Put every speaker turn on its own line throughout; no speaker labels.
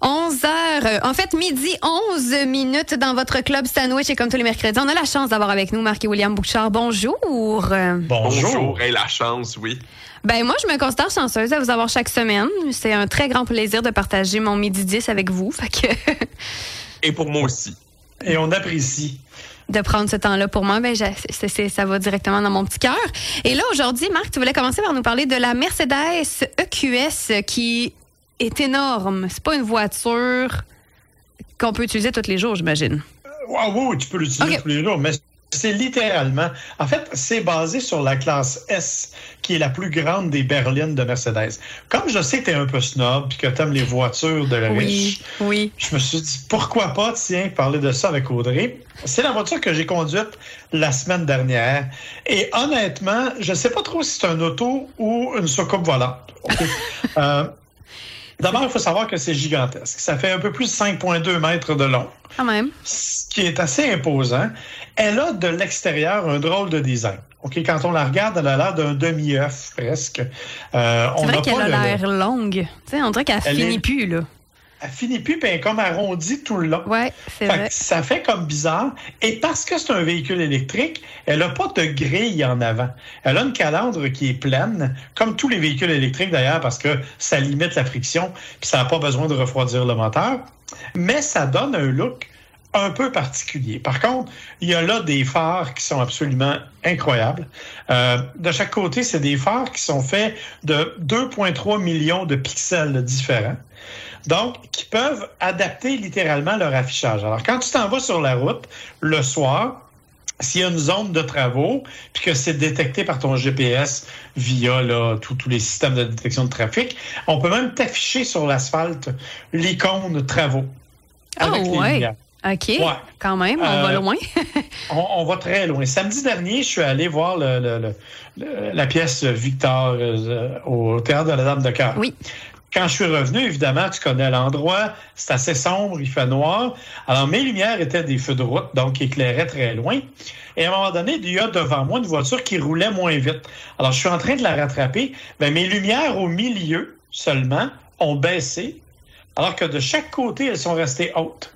11 heures, en fait midi 11 minutes dans votre club sandwich et comme tous les mercredis, on a la chance d'avoir avec nous Marc et William Bouchard. Bonjour.
Bonjour.
Et la chance, oui.
Ben moi, je me considère chanceuse de vous avoir chaque semaine. C'est un très grand plaisir de partager mon midi 10 avec vous. Fait que
Et pour moi aussi.
Et on apprécie.
de prendre ce temps-là pour moi, ben je- ça va directement dans mon petit cœur. Et là, aujourd'hui, Marc, tu voulais commencer par nous parler de la Mercedes EQS qui est énorme. C'est pas une voiture qu'on peut utiliser tous les jours, j'imagine.
Wow, oui, tu peux l'utiliser
Ok.
tous les jours, mais c'est littéralement. En fait, c'est basé sur la classe S, qui est la plus grande des berlines de Mercedes. Comme je sais que tu es un peu snob puis que tu aimes les voitures de riches,
Oui, oui.
je me suis dit pourquoi pas, tiens, parler de ça avec Audrey. C'est la voiture que j'ai conduite la semaine dernière. Et honnêtement, je sais pas trop si c'est un auto ou une soucoupe volante. Euh, D'abord, il faut savoir que c'est gigantesque. Ça fait un peu plus de 5,2 mètres de long
Quand même.
ce qui est assez imposant. Elle a de l'extérieur un drôle de design. OK, quand on la regarde, elle a l'air d'un demi-œuf presque. Euh,
C'est vrai qu'elle a l'air longue. Tu sais, on dirait qu'elle
Elle
finit
est-
plus, là.
Elle finit plus, puis elle est comme arrondie tout le long.
Ouais, c'est vrai.
ça fait comme bizarre. Et parce que c'est un véhicule électrique, elle n'a pas de grille en avant. Elle a une calandre qui est pleine, comme tous les véhicules électriques d'ailleurs, parce que ça limite la friction, puis ça n'a pas besoin de refroidir le moteur. Mais ça donne un look un peu particulier. Par contre, il y a là des phares qui sont absolument incroyables. Euh, de chaque côté, c'est des phares qui sont faits de 2,3 millions de pixels différents. Donc, qui peuvent adapter littéralement leur affichage. Alors, quand tu t'en vas sur la route le soir, s'il y a une zone de travaux, puis que c'est détecté par ton GPS via là, tous tous les systèmes de détection de trafic, on peut même t'afficher sur l'asphalte l'icône travaux.
Ah
les
ouais. OK.
Ouais.
Quand même, on
Euh,
va loin.
On, on va très loin. Samedi dernier, je suis allé voir le- le- le- le- la pièce Victor euh, au Théâtre de la Dame de Cœur.
Oui.
Quand je suis revenu, évidemment, tu connais l'endroit, c'est assez sombre, il fait noir. Alors, mes lumières étaient des feux de route, donc éclairaient très loin. Et à un moment donné, il y a devant moi une voiture qui roulait moins vite. Alors, je suis en train de la rattraper. Ben, mes lumières au milieu seulement ont baissé, alors que de chaque côté, elles sont restées hautes.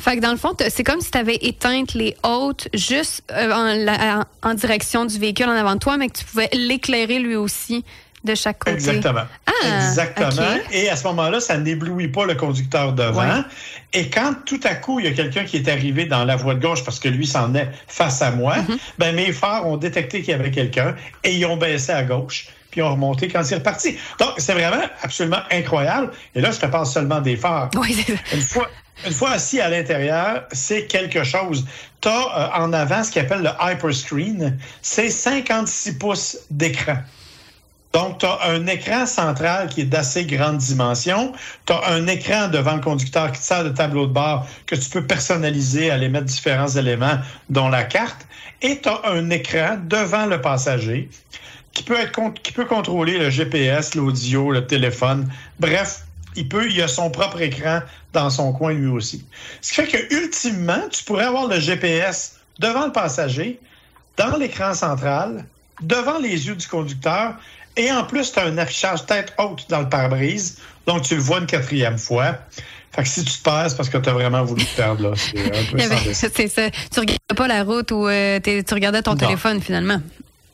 Fait que dans le fond, c'est comme si tu avais éteint les hautes juste euh, en, la- en direction du véhicule en avant de toi, mais que tu pouvais l'éclairer lui aussi de chaque côté.
Exactement.
Ah,
Exactement. Et à ce moment-là, ça n'éblouit pas le conducteur devant.
Ouais.
Et quand tout à coup, il y a quelqu'un qui est arrivé dans la voie de gauche parce que lui s'en est face à moi,
Mm-hmm.
ben mes phares ont détecté qu'il y avait quelqu'un et ils ont baissé à gauche puis ils ont remonté quand c'est reparti. Donc, c'est vraiment absolument incroyable. Et là, je te parle seulement des phares.
Oui.
Une fois, une fois assis à l'intérieur, c'est quelque chose. Tu as en avant ce qu'ils appelle le hyperscreen. C'est 56 pouces d'écran. Donc, tu as un écran central qui est d'assez grande dimension. Tu as un écran devant le conducteur qui te sert de tableau de bord que tu peux personnaliser, aller mettre différents éléments, dont la carte. Et tu as un écran devant le passager qui peut, être, qui peut contrôler le GPS, l'audio, le téléphone. Bref, il peut, il a son propre écran dans son coin lui aussi. Ce qui fait que ultimement, tu pourrais avoir le GPS devant le passager, dans l'écran central, devant les yeux du conducteur, et en plus, tu as un affichage tête haute dans le pare-brise, donc tu le vois une quatrième fois. Fait que si tu te c'est parce que tu as vraiment voulu te perdre, là. C'est un peu
ça. Tu regardais pas la route ou euh, tu regardais ton
Non.
téléphone finalement.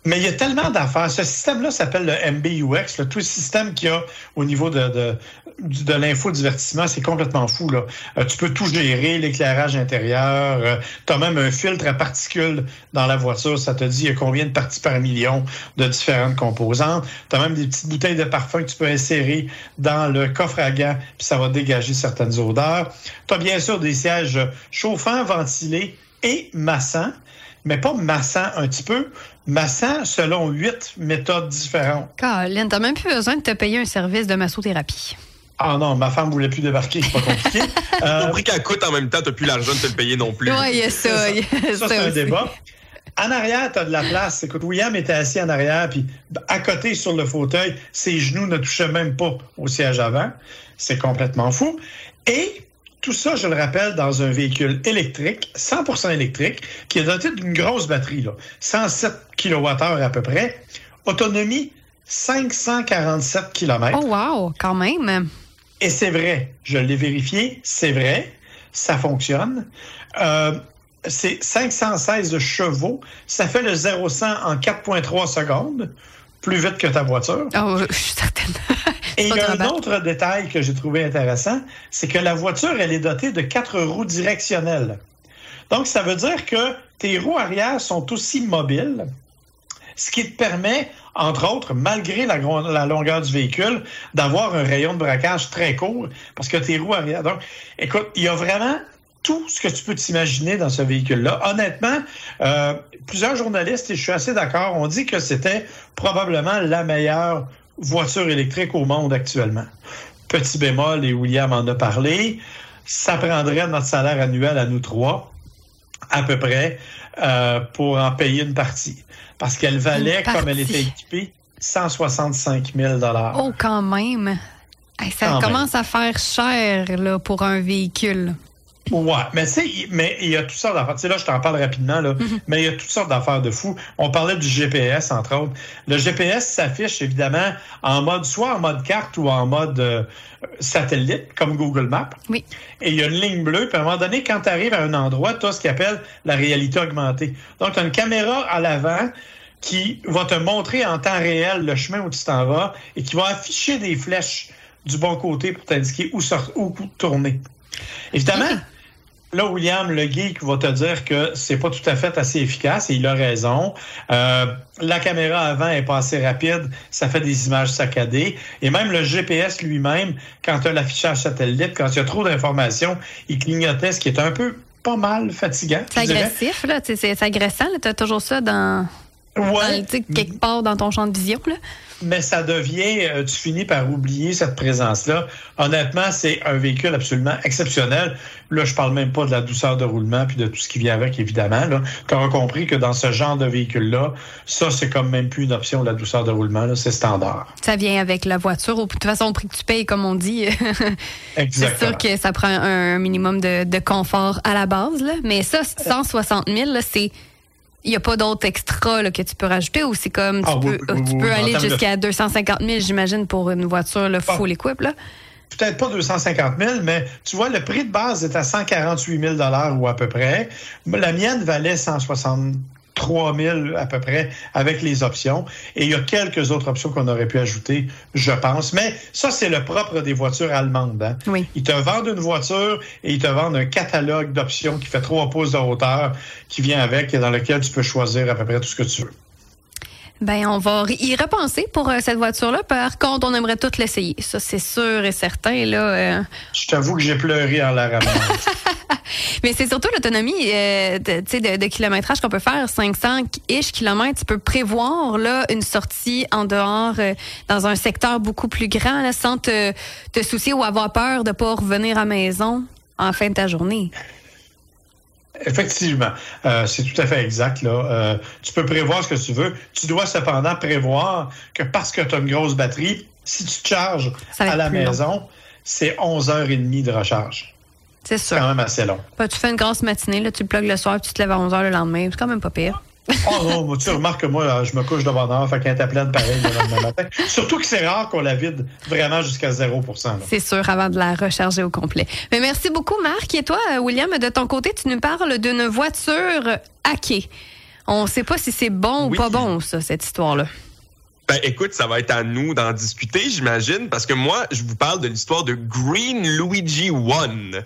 Mais il y a tellement d'affaires. Ce système-là s'appelle le MBUX. là. Tout le système qu'il y a au niveau de, de, de l'infodivertissement, c'est complètement fou. Là. Euh, tu peux tout gérer, l'éclairage intérieur. tu as même un filtre à particules dans la voiture. Ça te dit il y a combien de parties par million de différentes composantes. Tu as même des petites bouteilles de parfum que tu peux insérer dans le coffre à gants, puis ça va dégager certaines odeurs. Tu as bien sûr des sièges chauffants, ventilés et massants mais pas massant un petit peu, massant selon huit méthodes différentes.
Colin, t'as même plus besoin de te payer un service de massothérapie.
Ah non, ma femme voulait plus débarquer, c'est pas compliqué. Euh,
prix qu'elle coûte en même temps, t'as plus l'argent de te le payer non plus.
Ouais, il y a ça.
ça, c'est un débat. En arrière, tu as de la place. Écoute, William était assis en arrière, puis à côté sur le fauteuil, ses genoux ne touchaient même pas au siège avant. C'est complètement fou. Et tout ça, je le rappelle, dans un véhicule électrique, 100% électrique, qui est doté d'une grosse batterie, là, 107 kWh à peu près. Autonomie, 547 km.
Oh wow, quand même.
Et c'est vrai, je l'ai vérifié, c'est vrai, ça fonctionne. Euh, c'est 516 chevaux, ça fait le 0-100 en 4,3 secondes, plus vite que ta voiture.
Oh, je suis certaine.
Et il y a un autre détail que j'ai trouvé intéressant, c'est que la voiture, elle est dotée de quatre roues directionnelles. Donc, ça veut dire que tes roues arrière sont aussi mobiles, ce qui te permet, entre autres, malgré la, la longueur du véhicule, d'avoir un rayon de braquage très court parce que tes roues arrière. Donc, écoute, il y a vraiment tout ce que tu peux t'imaginer dans ce véhicule-là. Honnêtement, euh, plusieurs journalistes, et je suis assez d'accord, ont dit que c'était probablement la meilleure voiture électrique au monde actuellement. Petit bémol, et William en a parlé, ça prendrait notre salaire annuel à nous trois, à peu près, euh, pour en payer une partie. Parce qu'elle valait, comme elle était équipée, 165 000
Oh, quand même! ça commence à faire cher là, pour un véhicule.
Ouais, mais tu sais, mais il y a toutes sortes d'affaires. Tu sais, là, je t'en parle rapidement, là, mm-hmm. mais il y a toutes sortes d'affaires de fou. On parlait du GPS, entre autres. Le GPS s'affiche, évidemment, en mode, soit en mode carte ou en mode euh, satellite, comme Google Maps.
Oui.
Et il y a une ligne bleue, puis à un moment donné, quand tu arrives à un endroit, tu as ce qu'on appelle la réalité augmentée. Donc, tu as une caméra à l'avant qui va te montrer en temps réel le chemin où tu t'en vas et qui va afficher des flèches du bon côté pour t'indiquer où, où tourner. Évidemment, là, William, le geek, va te dire que c'est pas tout à fait assez efficace et il a raison. Euh, la caméra avant est pas assez rapide, ça fait des images saccadées. Et même le GPS lui-même, quand tu as l'affichage satellite, quand il y a trop d'informations, il clignotait, ce qui est un peu pas mal fatigant.
C'est agressif, là. C'est agressant. Tu as toujours ça dans, ouais. quelque part dans ton champ de vision. Là
mais ça devient, euh, tu finis par oublier cette présence-là. Honnêtement, c'est un véhicule absolument exceptionnel. Là, je parle même pas de la douceur de roulement puis de tout ce qui vient avec, évidemment. Tu auras compris que dans ce genre de véhicule-là, ça, c'est comme même plus une option, la douceur de roulement. C'est standard.
Ça vient avec la voiture. De toute façon, au prix que tu payes, comme on dit, c'est sûr que ça prend un minimum de, de confort à la base. Là. Mais ça, 160 000, c'est il n'y a pas d'autres extras que tu peux rajouter ou c'est comme tu ah, peux, tu peux aller jusqu'à 250 000, j'imagine, pour une voiture le full equip, là?
Peut-être pas 250 000, mais tu vois, le prix de base est à 148 000 ou à peu près. La mienne valait 160 3000 à peu près avec les options. Et il y a quelques autres options qu'on aurait pu ajouter, je pense. Mais ça, c'est le propre des voitures allemandes. Hein.
Oui.
Ils te vendent une voiture et ils te vendent un catalogue d'options qui fait trois pouces de hauteur qui vient avec et dans lequel tu peux choisir à peu près tout ce que tu veux.
Ben, on va y repenser pour euh, cette voiture-là. Par contre, on aimerait tout l'essayer. Ça, c'est sûr et certain. Là, euh.
Je t'avoue que j'ai pleuré en la ramenant.
Mais c'est surtout l'autonomie euh, de, de, de, kilométrage qu'on peut faire, 500-ish kilomètres. Tu peux prévoir là, une sortie en dehors dans un secteur beaucoup plus grand là, sans te, te soucier ou avoir peur de ne pas revenir à la maison en fin de ta journée.
Effectivement, euh, c'est tout à fait exact. Là. Euh, tu peux prévoir ce que tu veux. Tu dois cependant prévoir que parce que tu as une grosse batterie, si tu te charges à la maison, c'est 11 h 30 de recharge.
C'est sûr.
C'est quand même assez long.
Bah, tu fais une grosse matinée, là, tu le plugues le soir, puis tu te lèves à 11 h le lendemain. C'est quand même pas pire.
oh non, tu remarques que moi, je me couche de bonne heure, fait qu'elle est pleine pareil le lendemain matin. Surtout que c'est rare qu'on la vide vraiment jusqu'à 0%
C'est sûr, avant de la recharger au complet. Mais merci beaucoup, Marc. Et toi, William, de ton côté, tu nous parles d'une voiture hackée. On ne sait pas si c'est bon ou pas bon, ça, cette histoire-là.
Ben, écoute, ça va être à nous d'en discuter, j'imagine, parce que moi, je vous parle de l'histoire de Green Luigi One.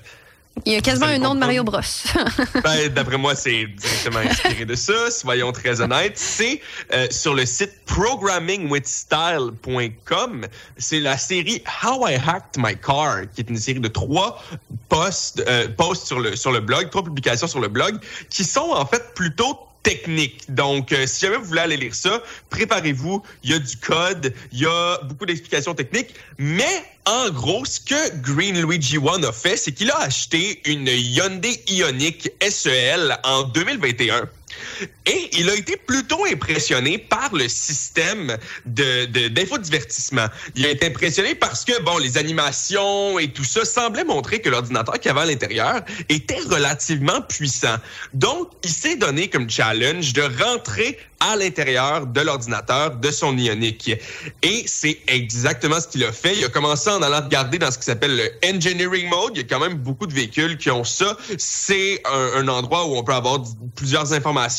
Il y a quasiment un nom de Mario Bros.
ben, D'après moi, c'est directement inspiré de ça, soyons très honnêtes. C'est euh, sur le site programmingwithstyle.com. C'est la série How I Hacked My Car, qui est une série de trois posts, euh, posts sur, le, sur le blog, trois publications sur le blog, qui sont en fait plutôt techniques. Donc, euh, si jamais vous voulez aller lire ça, préparez-vous. Il y a du code, il y a beaucoup d'explications techniques, mais en gros, ce que Green Luigi One a fait, c'est qu'il a acheté une Hyundai Ioniq SEL en 2021. Et il a été plutôt impressionné par le système d'infodivertissement. il a été impressionné parce que, bon, les animations et tout ça semblaient montrer que l'ordinateur qu'il avait à l'intérieur était relativement puissant. Donc, il s'est donné comme challenge de rentrer à l'intérieur de l'ordinateur de son Ioniq. Et c'est exactement ce qu'il a fait. Il a commencé en allant regarder dans ce qui s'appelle le engineering mode. Il y a quand même beaucoup de véhicules qui ont ça. C'est un endroit où on peut avoir plusieurs informations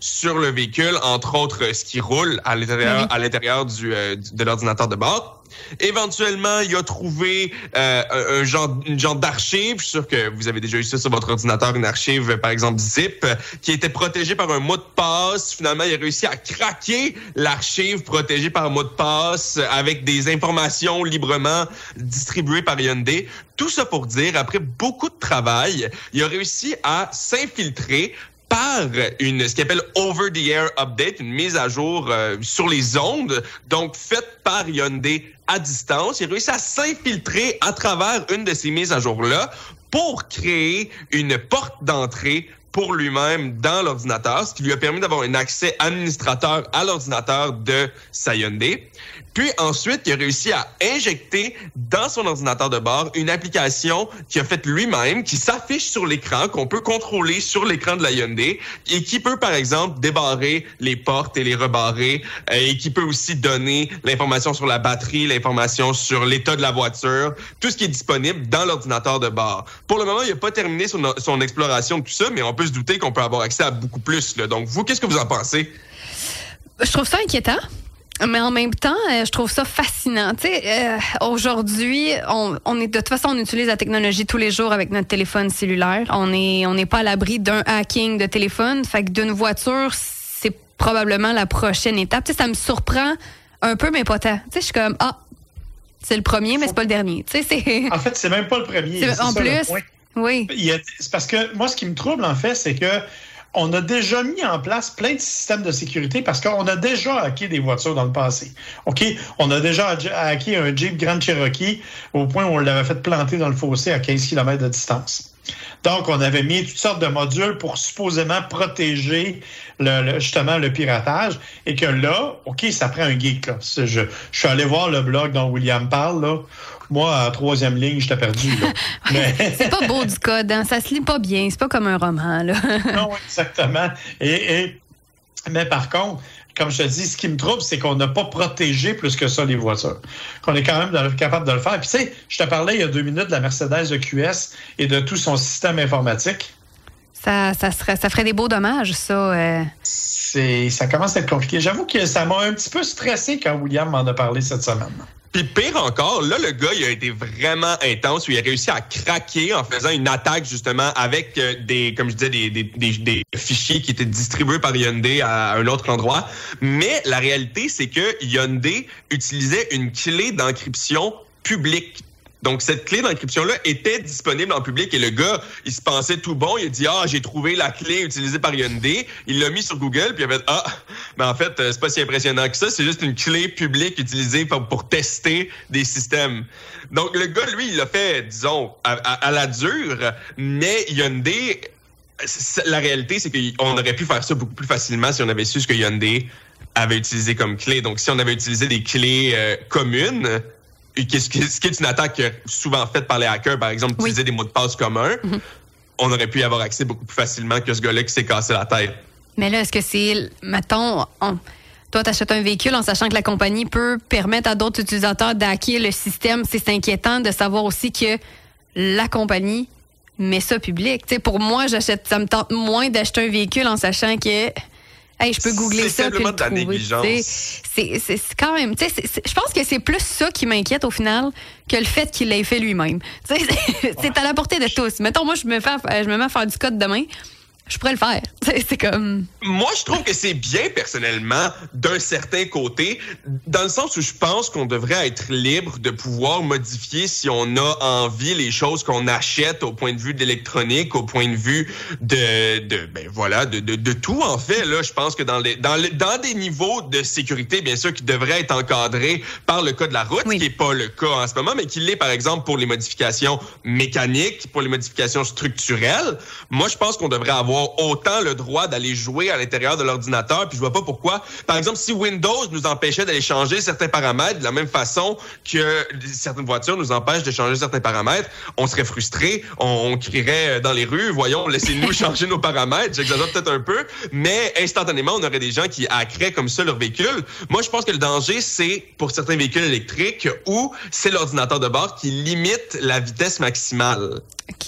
sur le véhicule, entre autres ce qui roule à l'intérieur à l'intérieur du, euh, de l'ordinateur de bord. Éventuellement, il a trouvé euh, un genre, une genre d'archive. Je suis sûr que vous avez déjà eu ça sur votre ordinateur, une archive, par exemple zip, qui était protégée par un mot de passe. Finalement, il a réussi à craquer l'archive protégée par un mot de passe avec des informations librement distribuées par Hyundai. Tout ça pour dire, après beaucoup de travail, il a réussi à s'infiltrer par une ce qu'il appelle over the air update, une mise à jour euh, sur les ondes, donc faite par Hyundai à distance. Il a réussi à s'infiltrer à travers une de ces mises à jour-là pour créer une porte d'entrée pour lui-même dans l'ordinateur, ce qui lui a permis d'avoir un accès administrateur à l'ordinateur de sa Hyundai. Puis ensuite, il a réussi à injecter dans son ordinateur de bord une application qu'il a faite lui-même, qui s'affiche sur l'écran, qu'on peut contrôler sur l'écran de la Hyundai et qui peut, par exemple, débarrer les portes et les rebarrer euh, et qui peut aussi donner l'information sur la batterie, l'information sur l'état de la voiture, tout ce qui est disponible dans l'ordinateur de bord. Pour le moment, il n'a pas terminé son, son exploration de tout ça, mais on peut se douter qu'on peut avoir accès à beaucoup plus. Là. Donc, vous, qu'est-ce que vous en pensez?
Je trouve ça inquiétant. Mais en même temps, euh, je trouve ça fascinant. Tu sais, euh, aujourd'hui, on, on, est de toute façon, on utilise la technologie tous les jours avec notre téléphone cellulaire. On est, on n'est pas à l'abri d'un hacking de téléphone. Fait que d'une voiture, c'est probablement la prochaine étape. Tu sais, ça me surprend un peu, mais pas tant. Tu sais, je suis comme ah, c'est le premier, mais c'est pas le dernier. Tu sais, c'est.
En fait, c'est même pas le premier.
En plus, oui.
C'est parce que moi, ce qui me trouble en fait, c'est que on a déjà mis en place plein de systèmes de sécurité parce qu'on a déjà hacké des voitures dans le passé. OK? On a déjà hacké un Jeep Grand Cherokee au point où on l'avait fait planter dans le fossé à 15 km de distance. Donc, on avait mis toutes sortes de modules pour supposément protéger le, justement le piratage. Et que là, OK, ça prend un geek. Là. Je, je suis allé voir le blog dont William parle. Là. Moi, à troisième ligne, je t'ai perdu.
Mais... c'est pas beau du code, hein? ça se lit pas bien, c'est pas comme un roman. Là.
non, exactement. Et, et, Mais par contre, comme je te dis, ce qui me trouble, c'est qu'on n'a pas protégé plus que ça les voitures. Qu'on est quand même capable de le faire. Puis tu sais, je te parlais il y a deux minutes de la Mercedes EQS et de tout son système informatique.
Ça, ça, serait, ça ferait des beaux dommages, ça. Euh...
Ça commence à être compliqué. J'avoue que ça m'a un petit peu stressé quand William m'en a parlé cette semaine.
Puis pire encore, là, le gars, il a été vraiment intense. Il a réussi à craquer en faisant une attaque, justement, avec euh, des, comme je disais, des, des, des, fichiers qui étaient distribués par Hyundai à un autre endroit. Mais la réalité, c'est que Hyundai utilisait une clé d'encryption publique donc, cette clé d'encryption-là était disponible en public et le gars, il se pensait tout bon. Il a dit, ah, j'ai trouvé la clé utilisée par Hyundai. Il l'a mis sur Google puis il a fait, ah, mais en fait, euh, c'est pas si impressionnant que ça. C'est juste une clé publique utilisée pour, tester des systèmes. Donc, le gars, lui, il l'a fait, disons, à, la dure, mais Hyundai, la réalité, c'est qu'on aurait pu faire ça beaucoup plus facilement si on avait su ce que Hyundai avait utilisé comme clé. Donc, si on avait utilisé des clés euh, communes, ce qui est une attaque souvent faite par les hackers, par exemple, utiliser des mots de passe communs, mm-hmm. on aurait pu y avoir accès beaucoup plus facilement que ce gars-là qui s'est cassé la tête.
Mais là, est-ce que c'est, mettons, toi, tu achètes un véhicule en sachant que la compagnie peut permettre à d'autres utilisateurs d'hacker le système? C'est inquiétant de savoir aussi que la compagnie met ça public. pour moi, j'achète, ça me tente moins d'acheter un véhicule en sachant que Hey, je peux googler ça puis le trouver. C'est quand même, je pense que c'est plus ça qui m'inquiète au final que le fait qu'il l'ait fait lui-même. C'est à la portée de tous. Mettons, moi, je me, fais, je me mets à faire du code demain je pourrais le faire. C'est comme.
Moi, je trouve que c'est bien personnellement d'un certain côté, dans le sens où je pense qu'on devrait être libre de pouvoir modifier si on a envie les choses qu'on achète au point de vue d'électronique, au point de vue de, de ben voilà, de, de, de, tout en fait. Là, je pense que dans les dans, les, dans des niveaux de sécurité, bien sûr, qui devraient être encadrés par le code de la route, qui n'est pas le cas en ce moment, mais qui l'est par exemple pour les modifications mécaniques, pour les modifications structurelles. Moi, je pense qu'on devrait avoir avoir autant le droit d'aller jouer à l'intérieur de l'ordinateur. Puis je vois pas pourquoi. Par exemple, si Windows nous empêchait d'aller changer certains paramètres de la même façon que certaines voitures nous empêchent de changer certains paramètres, on serait frustré, on, crierait dans les rues, voyons, laissez-nous changer nos paramètres. J'exagère peut-être un peu, mais instantanément, on aurait des gens qui hackeraient comme ça leur véhicule. Moi, je pense que le danger, c'est pour certains véhicules électriques où c'est l'ordinateur de bord qui limite la vitesse maximale.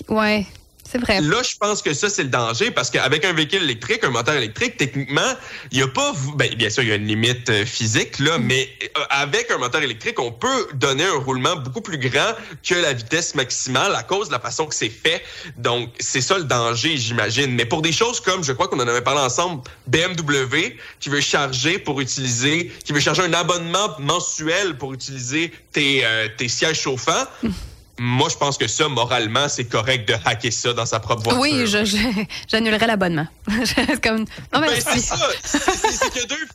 Ouais. C'est vrai.
Là, je pense que ça, c'est le danger parce qu'avec un véhicule électrique, un moteur électrique, techniquement, il n'y a pas. Ben, bien sûr, il y a une limite euh, physique, là, mm. mais euh, avec un moteur électrique, on peut donner un roulement beaucoup plus grand que la vitesse maximale à cause de la façon que c'est fait. Donc, c'est ça le danger, j'imagine. Mais pour des choses comme, je crois qu'on en avait parlé ensemble, BMW, qui veut charger pour utiliser, qui veut charger un abonnement mensuel pour utiliser tes, euh, tes sièges chauffants. Mm moi, je pense que ça, moralement, c'est correct de hacker ça dans sa propre voiture.
Oui, j'annulerais l'abonnement.
comme... Non, ben, c'est ça.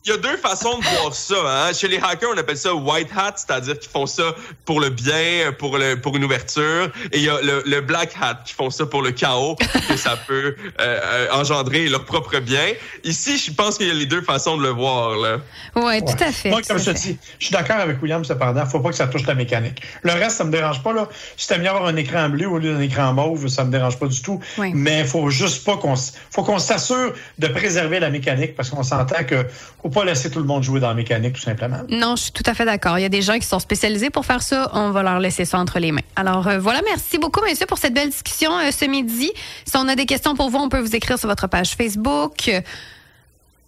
Il y, a deux façons de voir ça. Hein. Chez les hackers, on appelle ça white hat, c'est-à-dire qu'ils font ça pour le bien, pour, le, pour une ouverture. Et il y a le, black hat qui font ça pour le chaos que ça peut euh, euh, engendrer leur propre bien. Ici, je pense qu'il y a les deux façons de le voir. Là.
Ouais, tout à fait.
Moi, comme je te dis, je suis d'accord avec William, cependant, faut pas que ça touche la mécanique. Le reste, ça me dérange pas. Là si t'aimes bien avoir un écran bleu au lieu d'un écran mauve, ça me dérange pas du tout. Mais il faut juste pas qu'on faut qu'on s'assure de préserver la mécanique parce qu'on s'entend que faut pas laisser tout le monde jouer dans la mécanique tout simplement.
Non, je suis tout à fait d'accord. Il y a des gens qui sont spécialisés pour faire ça. On va leur laisser ça entre les mains. Alors euh, voilà, merci beaucoup, messieurs, pour cette belle discussion euh, ce midi. Si on a des questions pour vous, on peut vous écrire sur votre page Facebook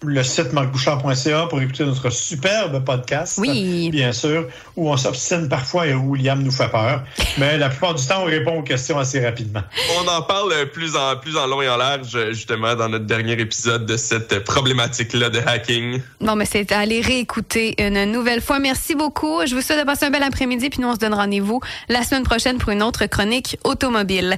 le site marcbouchard.ca pour écouter notre superbe podcast.
Oui.
Bien sûr, où on s'obstine parfois et où William nous fait peur. Mais la plupart du temps, on répond aux questions assez rapidement.
On en parle plus en, plus en long et en large, justement, dans notre dernier épisode de cette problématique-là de hacking.
Bon, mais c'est à aller réécouter une nouvelle fois. Merci beaucoup. Je vous souhaite de passer un bel après-midi, puis nous, on se donne rendez-vous la semaine prochaine pour une autre chronique automobile.